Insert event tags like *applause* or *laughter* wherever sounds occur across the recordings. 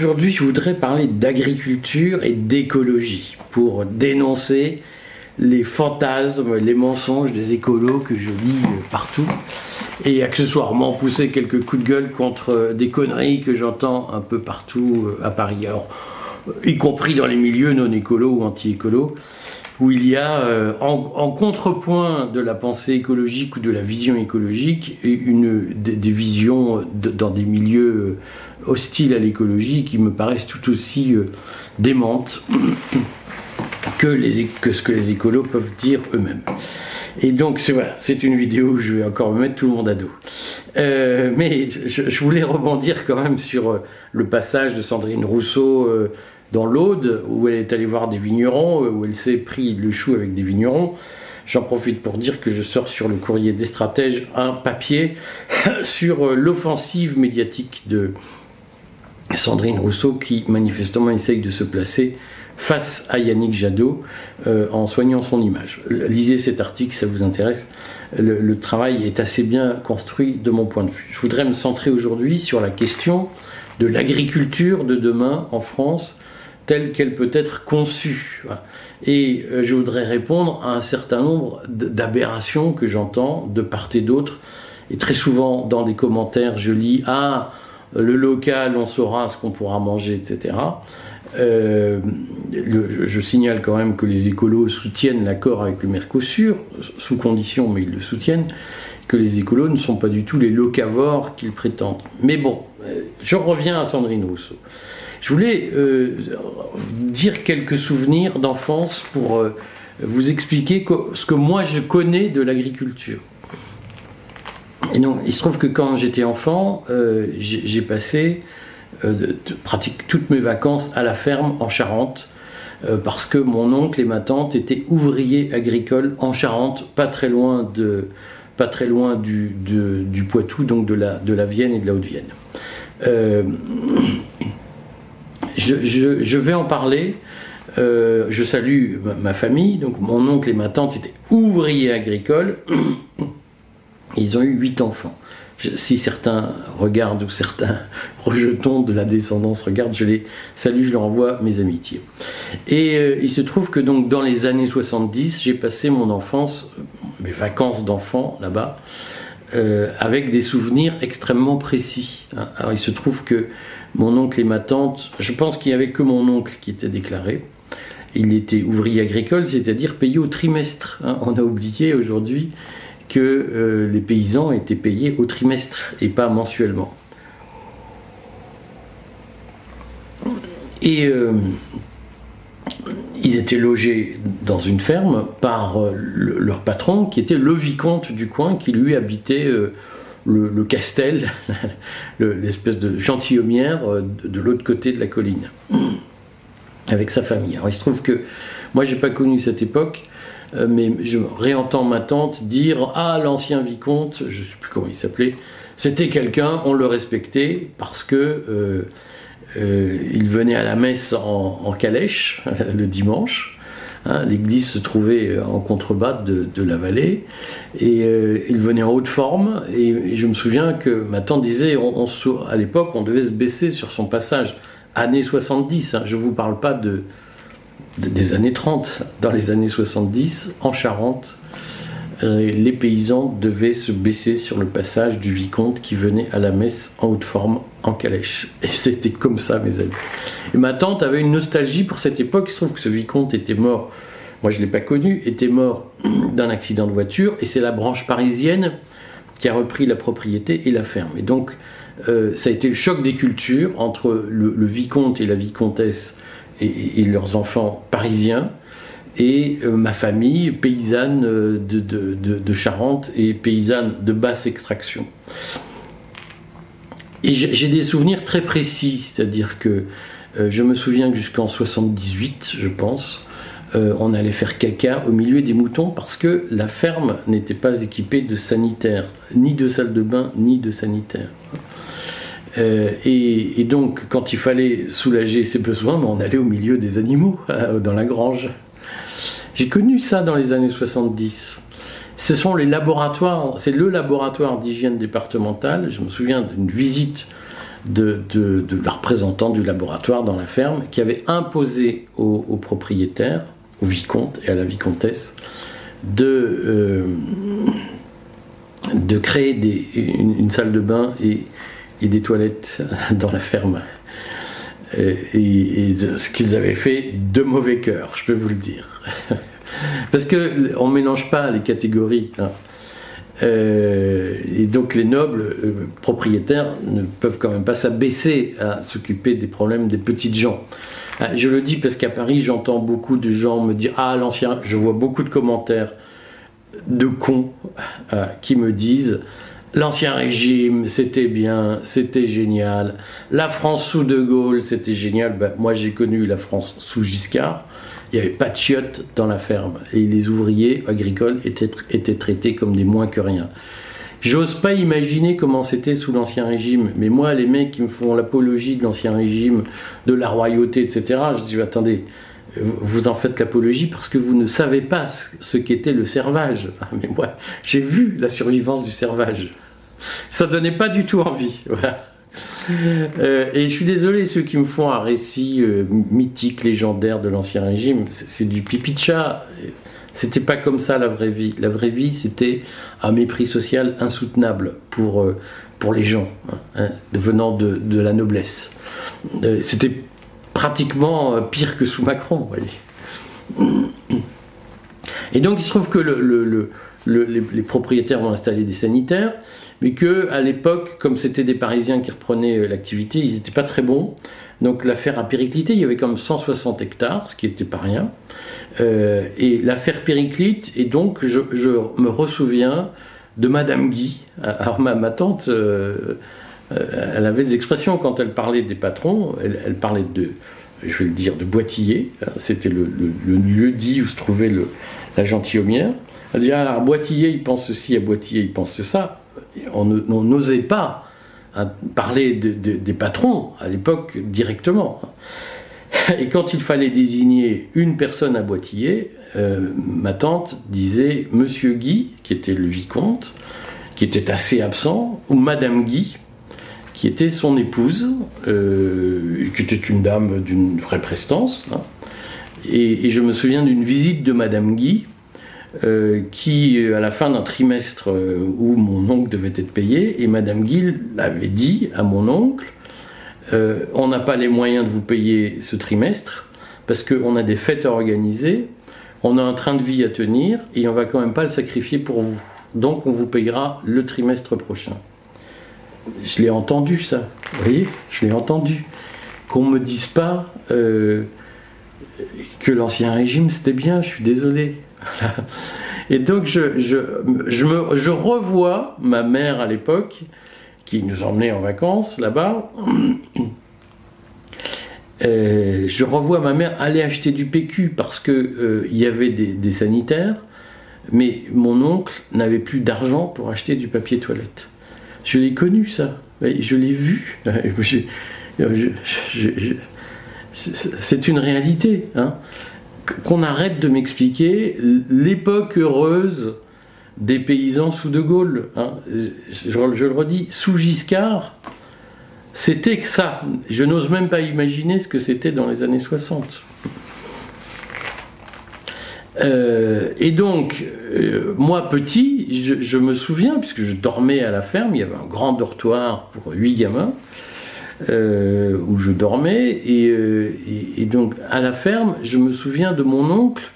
Aujourd'hui, je voudrais parler d'agriculture et d'écologie pour dénoncer les fantasmes, les mensonges des écolos que je lis partout. Et accessoirement pousser quelques coups de gueule contre des conneries que j'entends un peu partout euh, à Paris, y compris dans les milieux non écolos ou anti-écolos où il y a euh, en, contrepoint de la pensée écologique ou de la vision écologique une, des, visions dans des milieux euh, hostiles à l'écologie qui me paraissent tout aussi euh, démentes *coughs* que, ce que les écolos peuvent dire eux-mêmes. Et donc c'est une vidéo où je vais encore me mettre tout le monde à dos. mais je, voulais rebondir quand même sur le passage de Sandrine Rousseau dans l'Aude, où elle est allée voir des vignerons, où elle s'est pris le chou avec des vignerons. J'en profite pour dire que je sors sur le courrier des stratèges un papier *coughs* sur euh, l'offensive médiatique de Sandrine Rousseau qui manifestement essaye de se placer face à Yannick Jadot euh, en soignant son image. Lisez cet article, ça vous intéresse. le, travail est assez bien construit de mon point de vue. Je voudrais me centrer aujourd'hui sur la question de l'agriculture de demain en France telle qu'elle peut être conçue. Et euh, je voudrais répondre à un certain nombre d'aberrations que j'entends de part et d'autre. Et très souvent, dans des commentaires, je lis Ah, le local, on saura ce qu'on pourra manger, etc. Euh, je, signale quand même que les écolos soutiennent l'accord avec le Mercosur, sous condition, mais ils le soutiennent, que les écolos ne sont pas du tout les locavores qu'ils prétendent. Mais bon, euh, je reviens à Sandrine Rousseau. Je voulais euh, dire quelques souvenirs d'enfance pour vous expliquer ce que moi je connais de l'agriculture. Et non, il se trouve que quand j'étais enfant, euh, j'ai passé de, pratique toutes mes vacances à la ferme en Charente, parce que mon oncle et ma tante étaient ouvriers agricoles en Charente, pas très loin de, pas très loin du, du Poitou, donc de la, de la Vienne et de la Haute-Vienne je, vais en parler. Euh, je salue ma, famille. Donc mon oncle et ma tante étaient ouvriers agricoles. Ils ont eu huit enfants. si certains regardent ou certains *laughs* rejetons de la descendance regardent, je les salue, je leur envoie mes amitiés. Et euh, il se trouve que donc dans les années 70, j'ai passé mon enfance, mes vacances d'enfant là-bas, euh, avec des souvenirs extrêmement précis. Hein. Alors il se trouve que mon oncle et ma tante, je pense qu'il n'y avait que mon oncle qui était déclaré. Il était ouvrier agricole, c'est-à-dire payé au trimestre. Hein. On a oublié aujourd'hui que euh, les paysans étaient payés au trimestre et pas mensuellement. Et euh, ils étaient logés dans une ferme par euh, leur patron qui était le vicomte du coin qui lui habitait le, castel, *laughs* l'espèce de gentilhommière euh, de, l'autre côté de la colline, avec sa famille. Alors il se trouve que moi j'ai pas connu cette époque, mais je réentends ma tante dire Ah, l'ancien vicomte, je sais plus comment il s'appelait, c'était quelqu'un, on le respectait parce que euh, il venait à la messe en, calèche *laughs* le dimanche. Hein, l'église se trouvait en contrebas de, la vallée et euh, il venait en haute forme. Et, je me souviens que ma tante disait à l'époque, on devait se baisser sur son passage. Années 70, hein, je ne vous parle pas de, des années 30. Dans les années 70, en Charente, euh, les paysans devaient se baisser sur le passage du vicomte qui venait à la messe en haute forme en calèche. *laughs* Et c'était comme ça, mes amis. Et ma tante avait une nostalgie pour cette époque. Il se trouve que ce vicomte était mort, moi je ne l'ai pas connu, était mort *clears throat* d'un accident de voiture, et c'est la branche parisienne qui a repris la propriété et la ferme. Et donc, euh, ça a été le choc des cultures entre le, vicomte et la vicomtesse et leurs enfants parisiens et euh, ma famille paysanne euh, de, Charente et paysanne de basse extraction. Et j'ai des souvenirs très précis, c'est-à-dire que euh, je me souviens que jusqu'en 78, je pense, on allait faire caca au milieu des moutons parce que la ferme n'était pas équipée de sanitaire, ni de salle de bain, ni de sanitaire. Et, donc, quand il fallait soulager ses besoins, ben, on allait au milieu des animaux, *laughs* dans la grange. J'ai connu ça dans les années 70. Ce sont les laboratoires, c'est le laboratoire d'hygiène départementale. Je me souviens d'une visite de, de, la représentante du laboratoire dans la ferme qui avait imposé aux, propriétaires, au vicomte et à la vicomtesse, de, euh, de créer des, une, salle de bain et, et, des toilettes dans la ferme. Et, ce qu'ils avaient fait de mauvais cœur, je peux vous le dire. Parce qu'on ne mélange pas les catégories. Hein. Euh, et donc les nobles euh, propriétaires ne peuvent quand même pas s'abaisser à s'occuper des problèmes des petites gens. Ah, je le dis parce qu'à Paris, j'entends beaucoup de gens me dire Ah, l'ancien, je vois beaucoup de commentaires de cons euh, qui me disent L'ancien régime, c'était bien, c'était génial. La France sous De Gaulle, c'était génial. Ben, moi, j'ai connu la France sous Giscard il n'y avait pas de chiottes dans la ferme et les ouvriers agricoles étaient, étaient traités comme des moins que rien. J'ose pas imaginer comment c'était sous l'Ancien Régime, mais moi, les mecs qui me font l'apologie de l'Ancien Régime, de la royauté, etc., je dis attendez, vous en faites l'apologie parce que vous ne savez pas ce qu'était le servage. Ah, mais moi, j'ai vu la survivance du servage. Ça donnait pas du tout envie. *laughs* Euh, et je suis désolé, ceux qui me font un récit euh, mythique, légendaire de l'Ancien Régime, c'est du pipi de chat. C'était pas comme ça la vraie vie. La vraie vie, c'était un mépris social insoutenable pour, euh, pour les gens, hein, hein, venant de, de, la noblesse. c'était pratiquement pire que sous Macron, voyez. Et donc il se trouve que le, le, les, propriétaires ont installé des sanitaires mais que à l'époque, comme c'était des Parisiens qui reprenaient euh, l'activité, ils n'étaient pas très bons. Donc l'affaire a périclité, il y avait comme 160 hectares, ce qui n'était pas rien. Euh, et l'affaire périclite, et donc je, me ressouviens de Madame Guy. Alors ma, tante, euh, elle avait des expressions quand elle parlait des patrons, elle, parlait de, je vais le dire, de Boitiller, c'était le, lieu dit où se trouvait la gentilhommière. Elle dit, alors Boitiller, il pense ceci, à Boitiller, il pense ça on n'osait pas hein, parler des patrons à l'époque directement. Et quand il fallait désigner une personne à Boitiller, euh, ma tante disait Monsieur Guy, qui était le vicomte, qui était assez absent, ou Madame Guy, qui était son épouse, euh, qui était une dame d'une vraie prestance. Hein. Et, je me souviens d'une visite de Madame Guy euh, qui, à la fin d'un trimestre euh, où mon oncle devait être payé, et Madame Gill avait dit à mon oncle, euh, on n'a pas les moyens de vous payer ce trimestre, parce qu'on a des fêtes à organiser, on a un train de vie à tenir, et on va quand même pas le sacrifier pour vous. Donc on vous payera le trimestre prochain. Je l'ai entendu ça, vous voyez, je l'ai entendu. Qu'on me dise pas que l'ancien régime c'était bien, je suis désolé. Et donc je, je, je, me, je, revois ma mère à l'époque, qui nous emmenait en vacances là-bas. Euh, je revois ma mère aller acheter du PQ parce qu'il euh, y avait des, des, sanitaires, mais mon oncle n'avait plus d'argent pour acheter du papier toilette. Je l'ai connu ça, je l'ai vu. *laughs* C'est une réalité. Hein qu'on arrête de m'expliquer l'époque heureuse des paysans sous De Gaulle. Hein. Je, le redis, sous Giscard, c'était que ça. Je n'ose même pas imaginer ce que c'était dans les années 60. Euh, et donc, euh, moi petit, je, me souviens, puisque je dormais à la ferme, il y avait un grand dortoir pour huit gamins, euh, où je dormais. Et, donc, à la ferme, je me souviens de mon oncle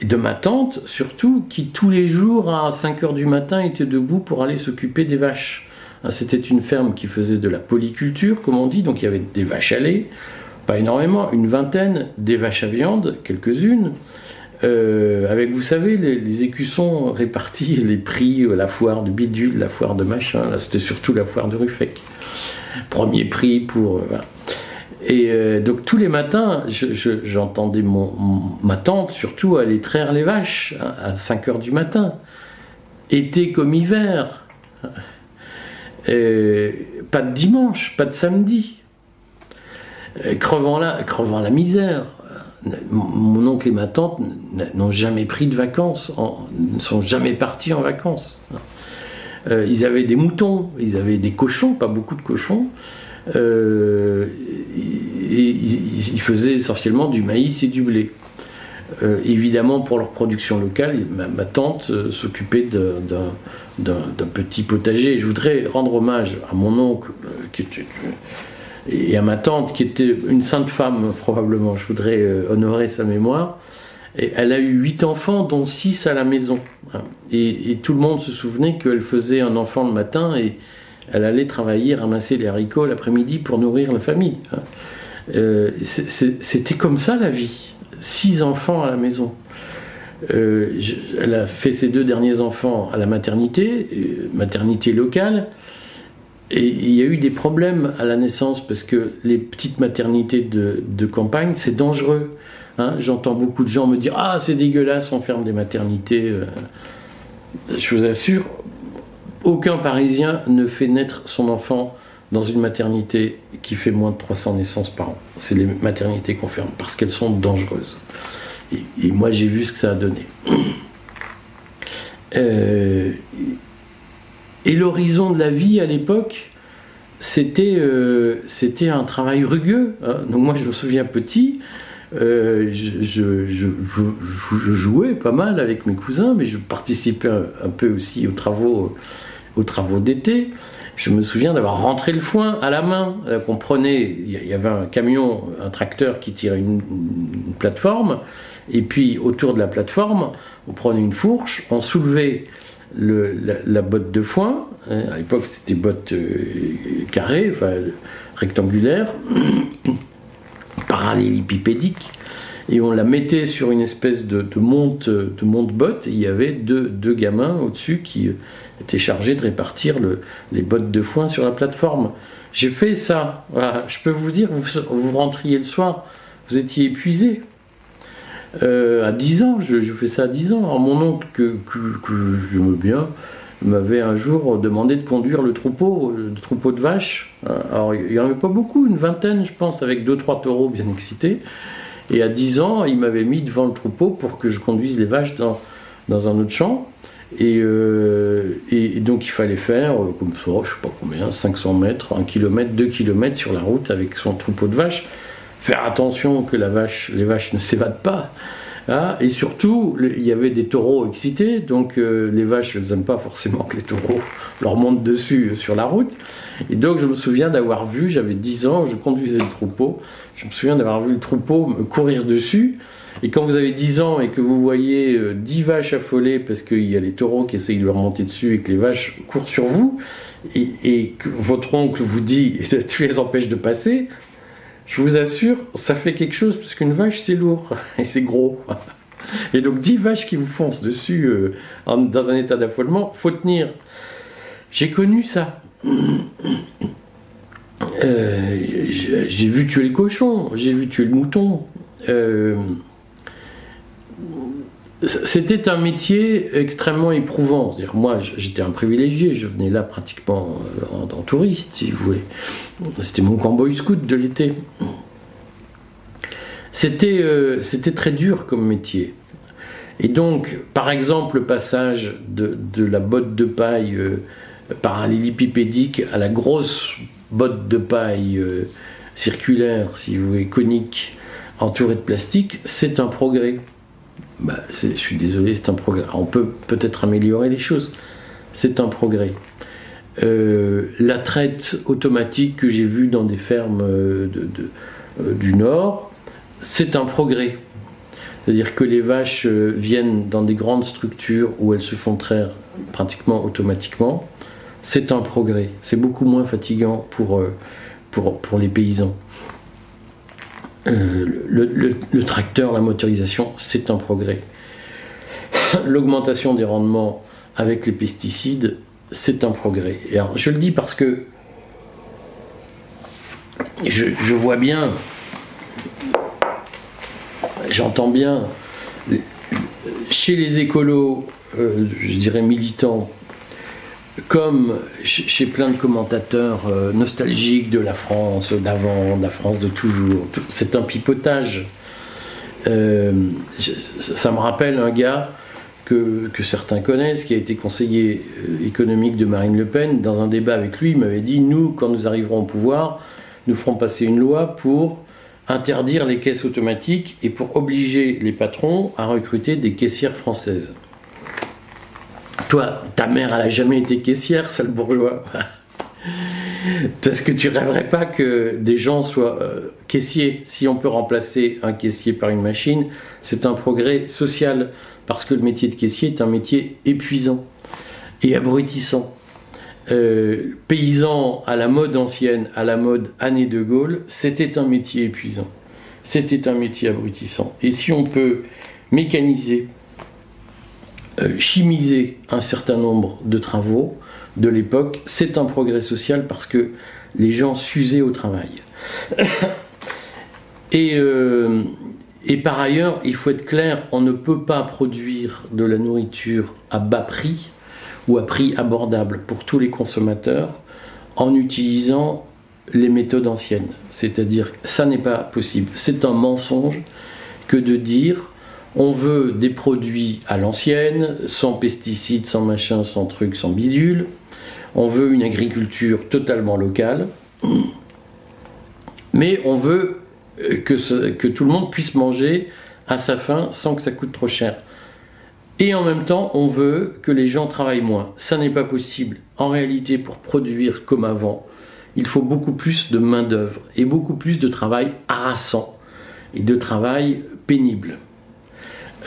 et de ma tante, surtout, qui tous les jours, à 5 heures du matin, était debout pour aller s'occuper des vaches. Hein, c'était une ferme qui faisait de la polyculture, comme on dit, donc il y avait des vaches à lait, pas énormément, une vingtaine, des vaches à viande, quelques-unes. Euh, avec, vous savez, les, écussons répartis, les prix, la foire de bidule, la foire de machin, là c'était surtout la foire de Ruffec premier prix pour. Euh, et euh, donc tous les matins, j'entendais mon, ma tante surtout aller traire les vaches à 5 heures du matin, été comme hiver. Euh, pas de dimanche, pas de samedi. crevant, la, crevant la misère. Mon oncle et ma tante n'ont jamais pris de vacances, ne sont jamais partis en vacances. Euh, ils avaient des moutons, ils avaient des cochons, pas beaucoup de cochons. euh, ils faisaient essentiellement du maïs et du blé. Euh, évidemment, pour leur production locale, ma, tante euh, s'occupait d'un petit potager. Je voudrais rendre hommage à mon oncle et à ma tante, qui était une sainte femme, probablement. Je voudrais honorer sa mémoire. Et elle a eu huit enfants, dont six à la maison. Et, tout le monde se souvenait qu'elle faisait un enfant le matin et elle allait travailler, ramasser les haricots l'après-midi pour nourrir la famille. Euh, c'était comme ça la vie. Six enfants à la maison. Euh, elle a fait ses deux derniers enfants à la maternité, euh, maternité locale. Il y a eu des problèmes à la naissance parce que les petites maternités de, campagne, c'est dangereux. Hein. J'entends beaucoup de gens me dire Ah, c'est dégueulasse, on ferme des maternités. Je vous assure, aucun Parisien ne fait naître son enfant dans une maternité qui fait moins de 300 naissances par an. C'est les maternités qu'on ferme parce qu'elles sont dangereuses. Et, moi, j'ai vu ce que ça a donné. Euh, et l'horizon de la vie à l'époque, c'était euh, c'était un travail rugueux. Hein. Donc moi, je me souviens petit, euh, je, je, jouais pas mal avec mes cousins, mais je participais un peu aussi aux travaux aux travaux d'été, je me souviens d'avoir rentré le foin à la main. Euh, qu'on prenait, il y avait un camion, un tracteur qui tirait une, plateforme, et puis autour de la plateforme, on prenait une fourche, on soulevait la, botte de foin. Hein, à l'époque, c'était botte euh, carrée, enfin rectangulaire, *coughs* parallélépipédique et on la mettait sur une espèce de, monte de monte botte et il y avait deux, deux gamins au-dessus qui était chargé de répartir les bottes de foin sur la plateforme. J'ai fait ça. Je peux vous dire, vous, vous rentriez le soir, vous étiez épuisé. Euh, à 10 ans, je, fais ça à 10 ans. Mon oncle, que, que, j'aime bien, m'avait un jour demandé de conduire le troupeau, le troupeau de vaches. Alors, il n'y en avait pas beaucoup, une vingtaine, je pense, avec deux, trois taureaux bien excités. Et à 10 ans, il m'avait mis devant le troupeau pour que je conduise les vaches dans, un autre champ. Euh, et, donc il fallait faire, euh, comme ça, je sais pas combien, 500 mètres, 1 km, 2 km sur la route avec son troupeau de vaches. Faire attention que la vache, les vaches ne s'évadent pas. Hein. et surtout, il y avait des taureaux excités, donc euh, les vaches, elles n'aiment pas forcément que les taureaux leur montent dessus sur la route. Et donc je me souviens d'avoir vu, j'avais 10 ans, je conduisais le troupeau, je me souviens d'avoir vu le troupeau me courir dessus. Et quand vous avez 10 ans et que vous voyez 10 euh, vaches affolées parce qu'il y a les taureaux qui essayent de leur monter dessus et que les vaches courent sur vous, et, que votre oncle vous dit *laughs* tu les empêches de passer, je vous assure, ça fait quelque chose parce qu'une vache c'est lourd *laughs* et c'est gros. Et donc 10 vaches qui vous foncent dessus euh, dans un état d'affolement, faut tenir. J'ai connu ça. Euh, j'ai vu tuer le cochon, j'ai vu tuer le mouton. Euh, c'était un métier extrêmement éprouvant. moi, j'étais un privilégié, je venais là pratiquement euh, en, touriste, si vous voulez. C'était mon cowboy scout de l'été. C'était euh, c'était très dur comme métier. Et donc, par exemple, le passage de, la botte de paille euh, parallélépipédique à la grosse botte de paille circulaire, si vous voulez, conique, entourée de plastique, c'est un progrès. Bah, je suis désolé, c'est un progrès. On peut peut-être améliorer les choses. C'est un progrès. Euh, la traite automatique que j'ai vue dans des fermes euh, euh, du Nord, c'est un progrès. C'est-à-dire que les vaches viennent dans des grandes structures où elles se font traire pratiquement automatiquement. C'est un progrès. C'est beaucoup moins fatigant pour, pour, pour les paysans. Euh, le, tracteur, la motorisation, c'est un progrès. *laughs* L'augmentation des rendements avec les pesticides, c'est un progrès. Et alors, je le dis parce que je, vois bien, j'entends bien, chez les écolos, euh, je dirais militants, comme chez plein de commentateurs euh, nostalgiques de la France d'avant, de la France de toujours, c'est un pipotage. Euh, ça me rappelle un gars que, que, certains connaissent, qui a été conseiller euh, économique de Marine Le Pen, dans un débat avec lui, il m'avait dit, nous, quand nous arriverons au pouvoir, nous ferons passer une loi pour interdire les caisses automatiques et pour obliger les patrons à recruter des caissières françaises. Toi, ta mère, elle n'a jamais été caissière, sale bourgeois. Parce que tu rêverais pas que des gens soient euh, caissiers? Si on peut remplacer un caissier par une machine, c'est un progrès social. Parce que le métier de caissier est un métier épuisant et abrutissant. Euh, paysan à la mode ancienne, à la mode année de Gaulle, c'était un métier épuisant. C'était un métier abrutissant. Et si on peut mécaniser, chimiser un certain nombre de travaux de l'époque, c'est un progrès social parce que les gens s'usaient au travail. *coughs* et, euh, et par ailleurs, il faut être clair, on ne peut pas produire de la nourriture à bas prix ou à prix abordable pour tous les consommateurs en utilisant les méthodes anciennes. C'est-à-dire, ça n'est pas possible. C'est un mensonge que de dire on veut des produits à l'ancienne, sans pesticides, sans machin, sans trucs, sans bidule. On veut une agriculture totalement locale. Mais on veut que, que tout le monde puisse manger à sa faim sans que ça coûte trop cher. Et en même temps, on veut que les gens travaillent moins. Ça n'est pas possible. En réalité, pour produire comme avant, il faut beaucoup plus de main-d'œuvre et beaucoup plus de travail harassant et de travail pénible.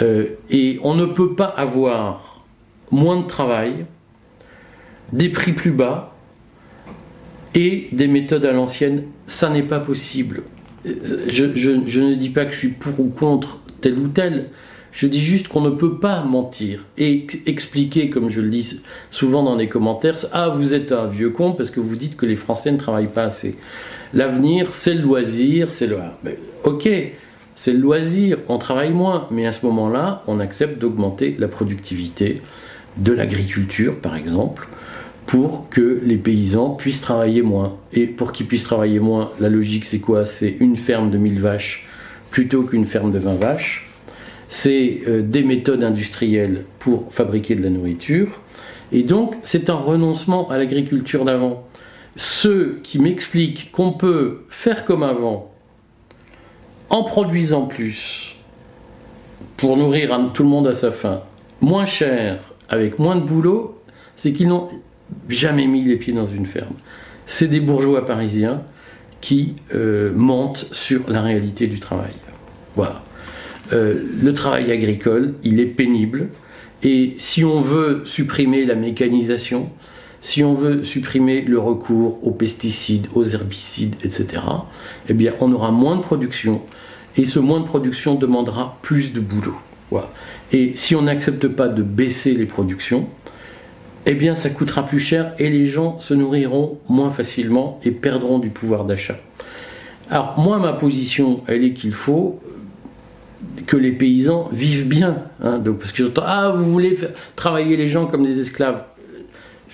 Euh, et on ne peut pas avoir moins de travail, des prix plus bas et des méthodes à l'ancienne. Ça n'est pas possible. Je, je, ne dis pas que je suis pour ou contre tel ou tel. Je dis juste qu'on ne peut pas mentir et expliquer, comme je le dis souvent dans les commentaires, ah vous êtes un vieux con parce que vous dites que les Français ne travaillent pas assez. L'avenir, c'est le loisir, c'est le... Ben, ok, c'est le loisir, on travaille moins, mais à ce moment-là, on accepte d'augmenter la productivité de l'agriculture, par exemple, pour que les paysans puissent travailler moins. Et pour qu'ils puissent travailler moins, la logique c'est quoi? C'est une ferme de 1000 vaches plutôt qu'une ferme de 20 vaches c'est euh, des méthodes industrielles pour fabriquer de la nourriture. Et donc, c'est un renoncement à l'agriculture d'avant. Ceux qui m'expliquent qu'on peut faire comme avant, en produisant plus, pour nourrir tout le monde à sa faim, moins cher, avec moins de boulot, c'est qu'ils n'ont jamais mis les pieds dans une ferme. C'est des bourgeois parisiens qui euh, mentent sur la réalité du travail. Voilà. Euh, le travail agricole, il est pénible. Et si on veut supprimer la mécanisation, si on veut supprimer le recours aux pesticides, aux herbicides, etc., eh bien, on aura moins de production. Et ce moins de production demandera plus de boulot. Et si on n'accepte pas de baisser les productions, eh bien, ça coûtera plus cher et les gens se nourriront moins facilement et perdront du pouvoir d'achat. Alors, moi, ma position, elle est qu'il faut que les paysans vivent bien. Hein, parce que j'entends, ah, vous voulez travailler les gens comme des esclaves.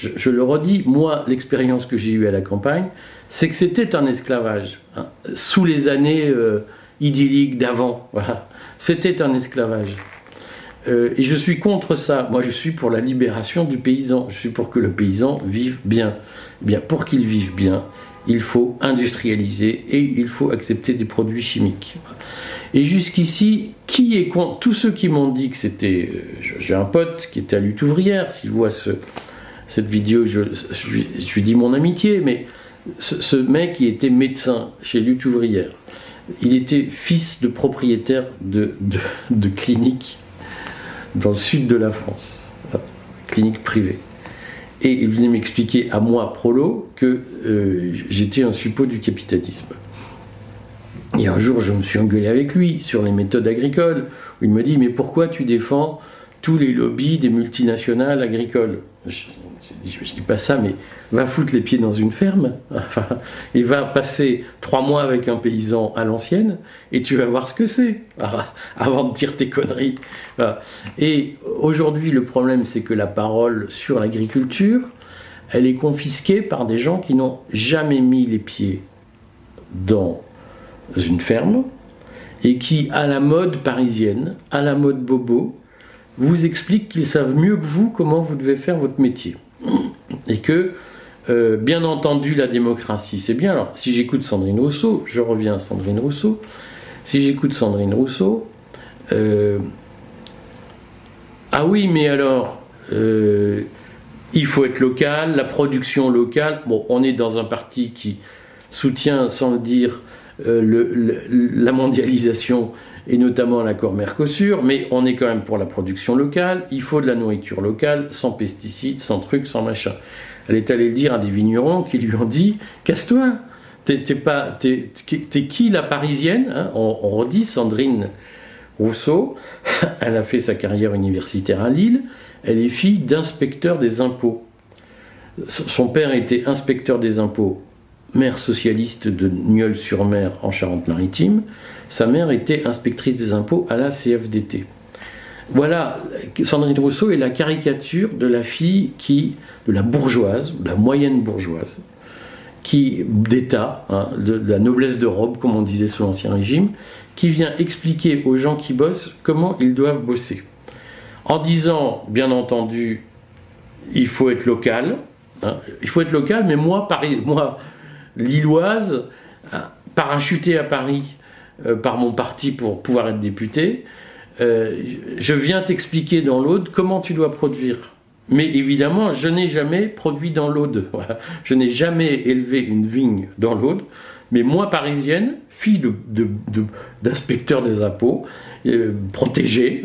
Je, le redis, moi, l'expérience que j'ai eue à la campagne, c'est que c'était un esclavage. Hein, sous les années euh, idylliques d'avant. *laughs* C'était un esclavage. Euh, et je suis contre ça. Moi, je suis pour la libération du paysan. Je suis pour que le paysan vive bien. Eh bien, pour qu'il vive bien, il faut industrialiser et il faut accepter des produits chimiques. Et jusqu'ici, qui est contre Tous ceux qui m'ont dit que c'était. Euh, j'ai un pote qui était à lutte ouvrière, s'il voit ce, cette vidéo, je, lui dis mon amitié, mais ce, mec, il était médecin chez lutte ouvrière. Il était fils de propriétaire de, de, clinique dans le sud de la France, clinique privée. Et il venait m'expliquer à moi, prolo, que euh, j'étais un suppôt du capitalisme. Et un jour, je me suis engueulé avec lui sur les méthodes agricoles, où il me dit Mais pourquoi tu défends tous les lobbies des multinationales agricoles? Je, ne dis pas ça, mais va foutre les pieds dans une ferme, *laughs* et va passer trois mois avec un paysan à l'ancienne, et tu vas voir ce que c'est, *laughs* avant de dire tes conneries. Et aujourd'hui, le problème, c'est que la parole sur l'agriculture, elle est confisquée par des gens qui n'ont jamais mis les pieds dans une ferme et qui, à la mode parisienne, à la mode bobo, vous expliquent qu'ils savent mieux que vous comment vous devez faire votre métier. Et que, euh, bien entendu, la démocratie, c'est bien. Alors, si j'écoute Sandrine Rousseau, je reviens à Sandrine Rousseau, si j'écoute Sandrine Rousseau, euh, ah oui, mais alors, euh, il faut être local, la production locale. Bon, on est dans un parti qui soutient, sans le dire, la mondialisation et notamment l'accord Mercosur, mais on est quand même pour la production locale, il faut de la nourriture locale, sans pesticides, sans trucs, sans machin. Elle est allée le dire à des vignerons qui lui ont dit Casse-toi T'es qui la parisienne hein? On, redit Sandrine Rousseau. *laughs* Elle a fait sa carrière universitaire à Lille. Elle est fille d'inspecteur des impôts. Son père était inspecteur des impôts, maire socialiste de Nieul-sur-Mer en Charente-Maritime. Sa mère était inspectrice des impôts à la CFDT. Voilà, Sandrine Rousseau est la caricature de la fille qui, de la bourgeoise, de la moyenne bourgeoise, qui d'État, hein, de, la noblesse de robe, comme on disait sous l'Ancien Régime, qui vient expliquer aux gens qui bossent comment ils doivent bosser. En disant, bien entendu, il faut être local, hein, il faut être local, mais moi, Paris, moi, lilloise, hein, parachutée à Paris euh, par mon parti pour pouvoir être député, euh, je viens t'expliquer dans l'Aude comment tu dois produire. Mais évidemment, je n'ai jamais produit dans l'Aude. *laughs* Je n'ai jamais élevé une vigne dans l'Aude. Mais moi, parisienne, fille d'inspecteur de, des impôts, euh, protégée,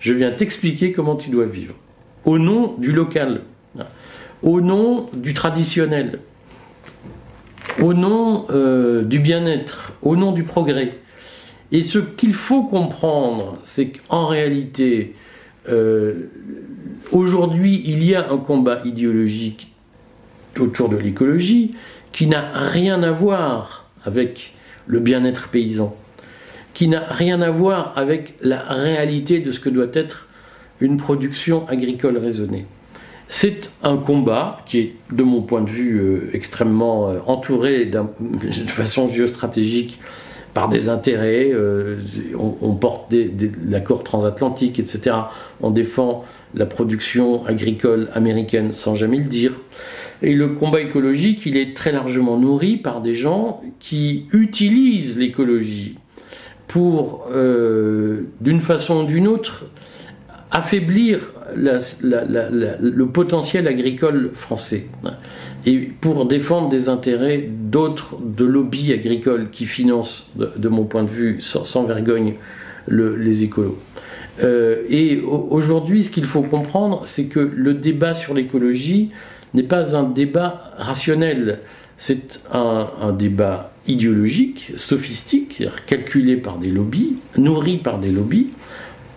je viens t'expliquer comment tu dois vivre. Au nom du local, au nom du traditionnel, au nom du bien-être, au nom du progrès. Et ce qu'il faut comprendre, c'est qu'en réalité, euh, aujourd'hui, il y a un combat idéologique autour de l'écologie qui n'a rien à voir avec le bien-être paysan, qui n'a rien à voir avec la réalité de ce que doit être une production agricole raisonnée. C'est un combat qui est, de mon point de vue, euh, extrêmement euh, entouré de façon géostratégique par des intérêts, euh, on, porte l'accord transatlantique, etc. On défend la production agricole américaine sans jamais le dire. Et le combat écologique, il est très largement nourri par des gens qui utilisent l'écologie pour, d'une façon ou d'une autre, affaiblir le potentiel agricole français et pour défendre des intérêts d'autres, de lobbies agricoles qui financent, de, mon point de vue, sans, vergogne, les écolos. Euh, et aujourd'hui, ce qu'il faut comprendre, c'est que le débat sur l'écologie n'est pas un débat rationnel, c'est un, débat idéologique, sophistique, calculé par des lobbies, nourri par des lobbies,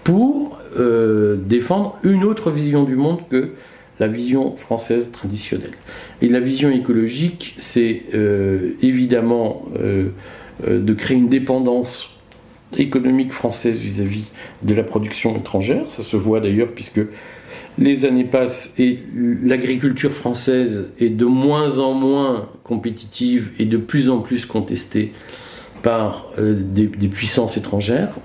pour euh, défendre une autre vision du monde que la vision française traditionnelle. Et la vision écologique, c'est euh, évidemment euh, euh, de créer une dépendance économique française vis-à-vis de la production étrangère. Ça se voit d'ailleurs puisque les années passent et l'agriculture française est de moins en moins compétitive et de plus en plus contestée par des, puissances étrangères.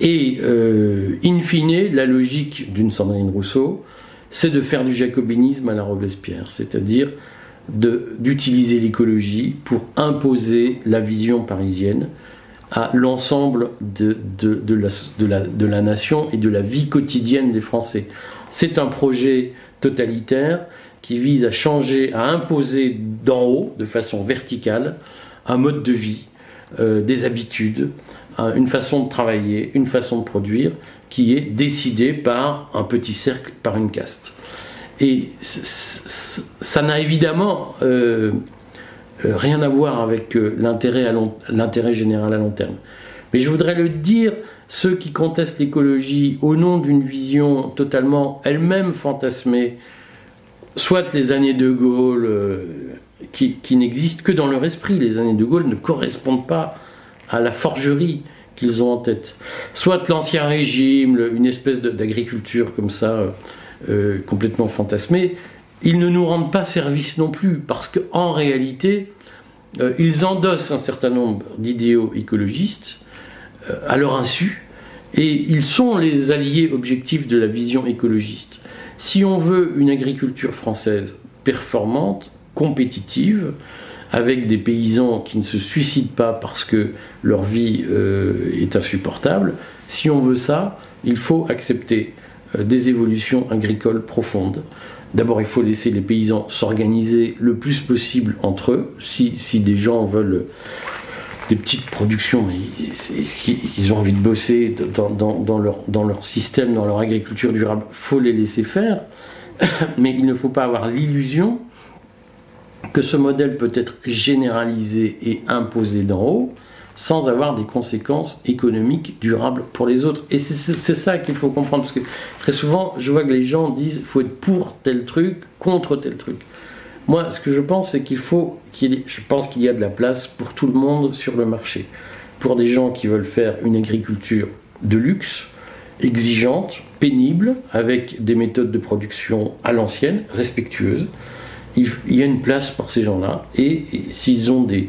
Et euh, in fine, la logique d'une Sandrine Rousseau, c'est de faire du jacobinisme à la Robespierre, c'est-à-dire d'utiliser l'écologie pour imposer la vision parisienne à l'ensemble de, la, la, nation et de la vie quotidienne des Français. C'est un projet totalitaire qui vise à changer, à imposer d'en haut, de façon verticale, un mode de vie, euh, des habitudes, une façon de travailler, une façon de produire qui est décidée par un petit cercle, par une caste. Et ça n'a évidemment euh, euh, rien à voir avec euh, l'intérêt général à long terme. Mais je voudrais le dire, ceux qui contestent l'écologie au nom d'une vision totalement elle-même fantasmée, soit les années de Gaulle, qui, qui n'existent que dans leur esprit, les années de Gaulle ne correspondent pas à la forgerie qu'ils ont en tête. Soit l'Ancien Régime, une espèce d'agriculture comme ça, euh, euh, complètement fantasmée, ils ne nous rendent pas service non plus, parce qu'en réalité, euh, ils endossent un certain nombre d'idéaux écologistes à leur insu, Et ils sont les alliés objectifs de la vision écologiste. Si on veut une agriculture française performante, compétitive, avec des paysans qui ne se suicident pas parce que leur vie euh, est insupportable, si on veut ça, il faut accepter euh, des évolutions agricoles profondes. D'abord, il faut laisser les paysans s'organiser le plus possible entre eux. Si, si des gens veulent des petites productions, ils, ont envie de bosser dans, dans, leur, dans leur système, dans leur agriculture durable, faut les laisser faire. *coughs* Mais il ne faut pas avoir l'illusion que ce modèle peut être généralisé et imposé d'en haut sans avoir des conséquences économiques durables pour les autres. Et c'est ça qu'il faut comprendre, parce que très souvent, je vois que les gens disent faut être pour tel truc, contre tel truc. Moi, ce que je pense, c'est qu'il faut qu'il je pense qu'il y a de la place pour tout le monde sur le marché. Pour des gens qui veulent faire une agriculture de luxe, exigeante, pénible, avec des méthodes de production à l'ancienne, respectueuses il, y a une place pour ces gens-là. Et, s'ils ont des,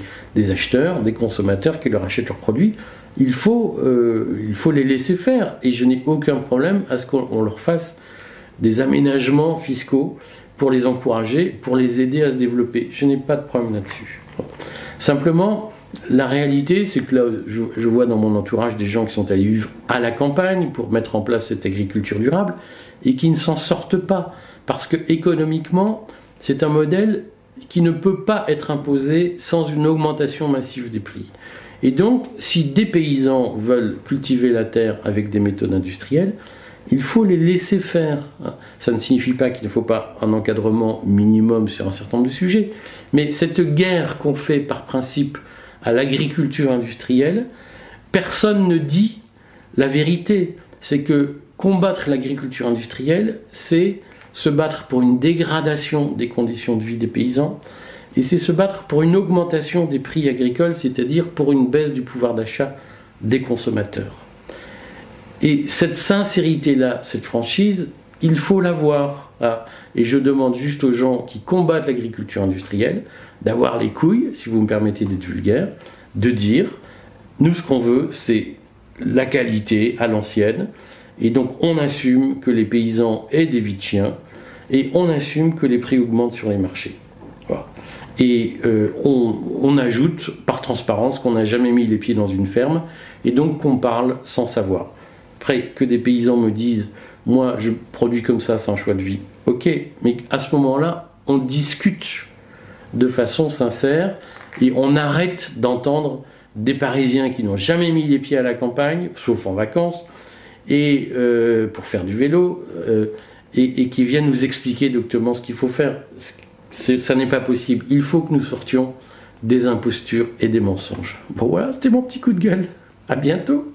acheteurs, des consommateurs qui leur achètent leurs produits, il faut, euh, il faut les laisser faire. Et je n'ai aucun problème à ce qu'on leur fasse des aménagements fiscaux pour les encourager, pour les aider à se développer. Je n'ai pas de problème là-dessus. Simplement, la réalité, c'est que là, je, vois dans mon entourage des gens qui sont allés vivre à la campagne pour mettre en place cette agriculture durable et qui ne s'en sortent pas. Parce que économiquement, c'est un modèle qui ne peut pas être imposé sans une augmentation massive des prix. Et donc, si des paysans veulent cultiver la terre avec des méthodes industrielles, il faut les laisser faire. Ça ne signifie pas qu'il ne faut pas un encadrement minimum sur un certain nombre de sujets, mais cette guerre qu'on fait par principe à l'agriculture industrielle, personne ne dit la vérité. C'est que combattre l'agriculture industrielle, c'est se battre pour une dégradation des conditions de vie des paysans, et c'est se battre pour une augmentation des prix agricoles, c'est-à-dire pour une baisse du pouvoir d'achat des consommateurs. Et cette sincérité-là, cette franchise, il faut l'avoir. Ah, et je demande juste aux gens qui combattent l'agriculture industrielle d'avoir les couilles, si vous me permettez d'être vulgaire, de dire, nous ce qu'on veut, c'est la qualité à l'ancienne, et donc on assume que les paysans aient des chiens et on assume que les prix augmentent sur les marchés. Et euh, on, ajoute par transparence qu'on n'a jamais mis les pieds dans une ferme et donc qu'on parle sans savoir. Après, que des paysans me disent moi je produis comme ça sans choix de vie, ok, mais à ce moment-là, on discute de façon sincère et on arrête d'entendre des Parisiens qui n'ont jamais mis les pieds à la campagne, sauf en vacances, et euh, pour faire du vélo, euh, et, qui viennent nous expliquer doctement ce qu'il faut faire. Ça n'est pas possible. Il faut que nous sortions des impostures et des mensonges. Bon voilà, c'était mon petit coup de gueule. À bientôt.